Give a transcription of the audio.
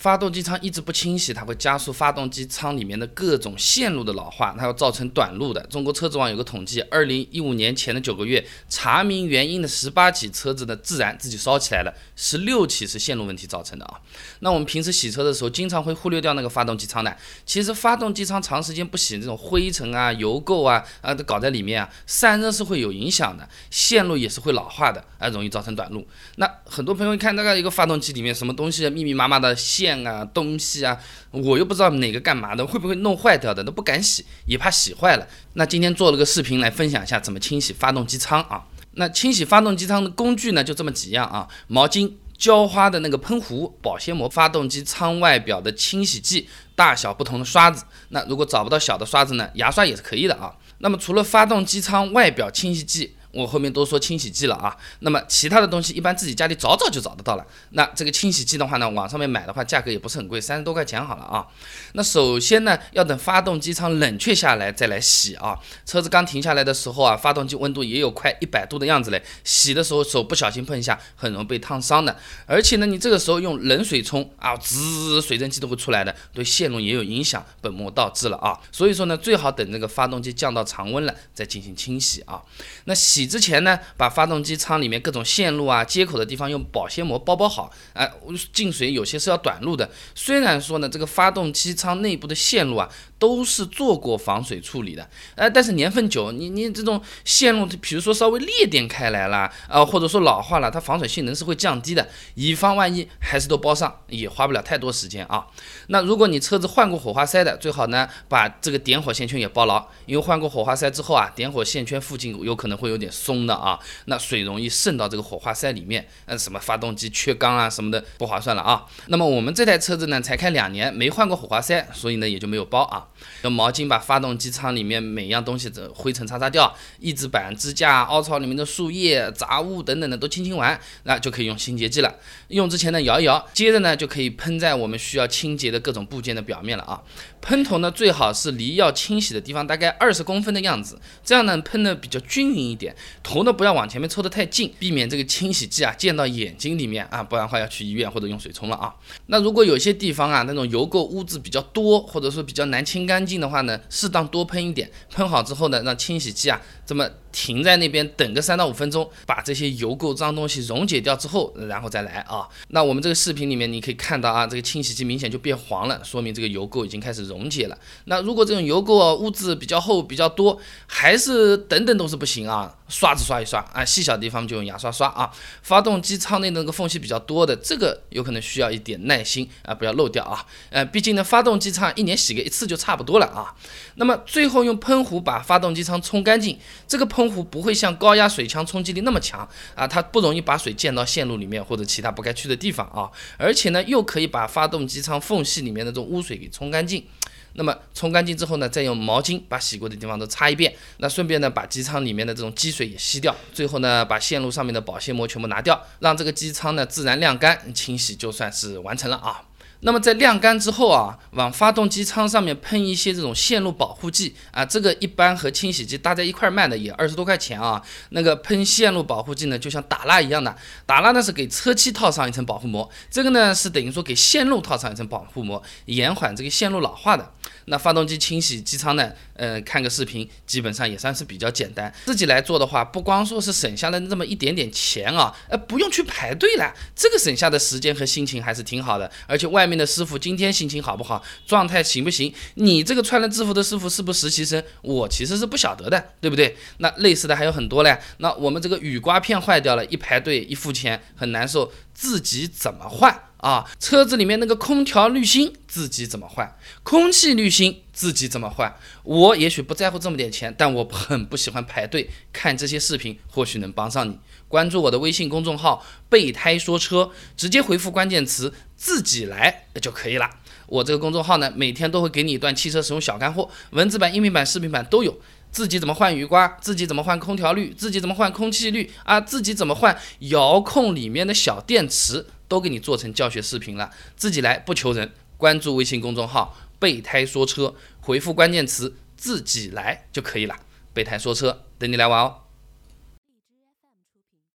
发动机舱一直不清洗，它会加速发动机舱里面的各种线路的老化，它要造成短路的。中国车子网有个统计，二零一五年前的九个月，查明原因的十八起车子的自燃自己烧起来了，十六起是线路问题造成的啊。那我们平时洗车的时候，经常会忽略掉那个发动机舱的。其实发动机舱长时间不洗，这种灰尘啊、油垢啊啊都搞在里面啊，散热是会有影响的，线路也是会老化的，啊，容易造成短路。那很多朋友一看那个一个发动机里面什么东西密密麻麻的线啊、东西啊，我又不知道哪个干嘛的，会不会弄坏掉的，都不敢洗，也怕洗坏了。那今天做了个视频来分享一下怎么清洗发动机舱啊。那清洗发动机舱的工具呢，就这么几样啊：毛巾、浇花的那个喷壶、保鲜膜、发动机舱外表的清洗剂，大小不同的刷子。那如果找不到小的刷子呢，牙刷也是可以的啊。那么除了发动机舱外表清洗剂，我后面都说清洗剂了啊，那么其他的东西一般自己家里找找就找得到了。那这个清洗剂的话呢，网上面买的话价格也不是很贵，三十多块钱好了啊。那首先呢，要等发动机舱冷却下来再来洗啊。车子刚停下来的时候啊，发动机温度也有快一百度的样子嘞，洗的时候手不小心碰一下，很容易被烫伤的。而且呢，你这个时候用冷水冲啊，滋，水蒸气都会出来的，对线路也有影响，本末倒置了啊。所以说呢，最好等这个发动机降到常温了再进行清洗啊。那洗。洗之前呢，把发动机舱里面各种线路啊、接口的地方用保鲜膜包包好。哎，进水有些是要短路的。虽然说呢，这个发动机舱内部的线路啊。都是做过防水处理的，呃，但是年份久，你你这种线路，比如说稍微裂点开来了，啊，或者说老化了，它防水性能是会降低的。以防万一，还是都包上，也花不了太多时间啊。那如果你车子换过火花塞的，最好呢把这个点火线圈也包牢，因为换过火花塞之后啊，点火线圈附近有可能会有点松的啊，那水容易渗到这个火花塞里面，呃，什么发动机缺缸啊什么的，不划算了啊。那么我们这台车子呢才开两年，没换过火花塞，所以呢也就没有包啊。用毛巾把发动机舱里面每样东西的灰尘擦擦掉，翼子板、支架、凹槽里面的树叶、杂物等等的都清清完，那就可以用清洁剂了。用之前呢摇一摇，接着呢就可以喷在我们需要清洁的各种部件的表面了啊。喷头呢最好是离要清洗的地方大概二十公分的样子，这样呢喷的比较均匀一点。头呢不要往前面凑得太近，避免这个清洗剂啊溅到眼睛里面啊，不然的话要去医院或者用水冲了啊。那如果有些地方啊那种油垢污渍比较多，或者说比较难清干净的话呢，适当多喷一点，喷好之后呢，让清洗剂啊这么。停在那边等个三到五分钟，把这些油垢脏东西溶解掉之后，然后再来啊。那我们这个视频里面你可以看到啊，这个清洗剂明显就变黄了，说明这个油垢已经开始溶解了。那如果这种油垢污渍比较厚比较多，还是等等都是不行啊。刷子刷一刷啊，细小的地方就用牙刷刷啊。发动机舱内那个缝隙比较多的，这个有可能需要一点耐心啊，不要漏掉啊。呃，毕竟呢，发动机舱一年洗个一次就差不多了啊。那么最后用喷壶把发动机舱冲干净，这个喷。喷壶不会像高压水枪冲击力那么强啊，它不容易把水溅到线路里面或者其他不该去的地方啊，而且呢又可以把发动机舱缝隙里面的这种污水给冲干净。那么冲干净之后呢，再用毛巾把洗过的地方都擦一遍，那顺便呢把机舱里面的这种积水也吸掉，最后呢把线路上面的保鲜膜全部拿掉，让这个机舱呢自然晾干，清洗就算是完成了啊。那么在晾干之后啊，往发动机舱上面喷一些这种线路保护剂啊，这个一般和清洗剂搭在一块卖的也二十多块钱啊。那个喷线路保护剂呢，就像打蜡一样的，打蜡呢是给车漆套上一层保护膜，这个呢是等于说给线路套上一层保护膜，延缓这个线路老化的。那发动机清洗机舱呢？呃，看个视频，基本上也算是比较简单。自己来做的话，不光说是省下了这么一点点钱啊，呃，不用去排队了，这个省下的时间和心情还是挺好的。而且外面的师傅今天心情好不好，状态行不行，你这个穿了制服的师傅是不是实习生，我其实是不晓得的，对不对？那类似的还有很多嘞。那我们这个雨刮片坏掉了，一排队一付钱，很难受，自己怎么换？啊，车子里面那个空调滤芯自己怎么换？空气滤芯自己怎么换？我也许不在乎这么点钱，但我很不喜欢排队。看这些视频或许能帮上你。关注我的微信公众号“备胎说车”，直接回复关键词“自己来”就可以了。我这个公众号呢，每天都会给你一段汽车使用小干货，文字版、音频版、视频版都有。自己怎么换雨刮？自己怎么换空调滤？自己怎么换空气滤？啊，自己怎么换遥控里面的小电池？都给你做成教学视频了，自己来不求人。关注微信公众号“备胎说车”，回复关键词“自己来”就可以了。备胎说车，等你来玩哦。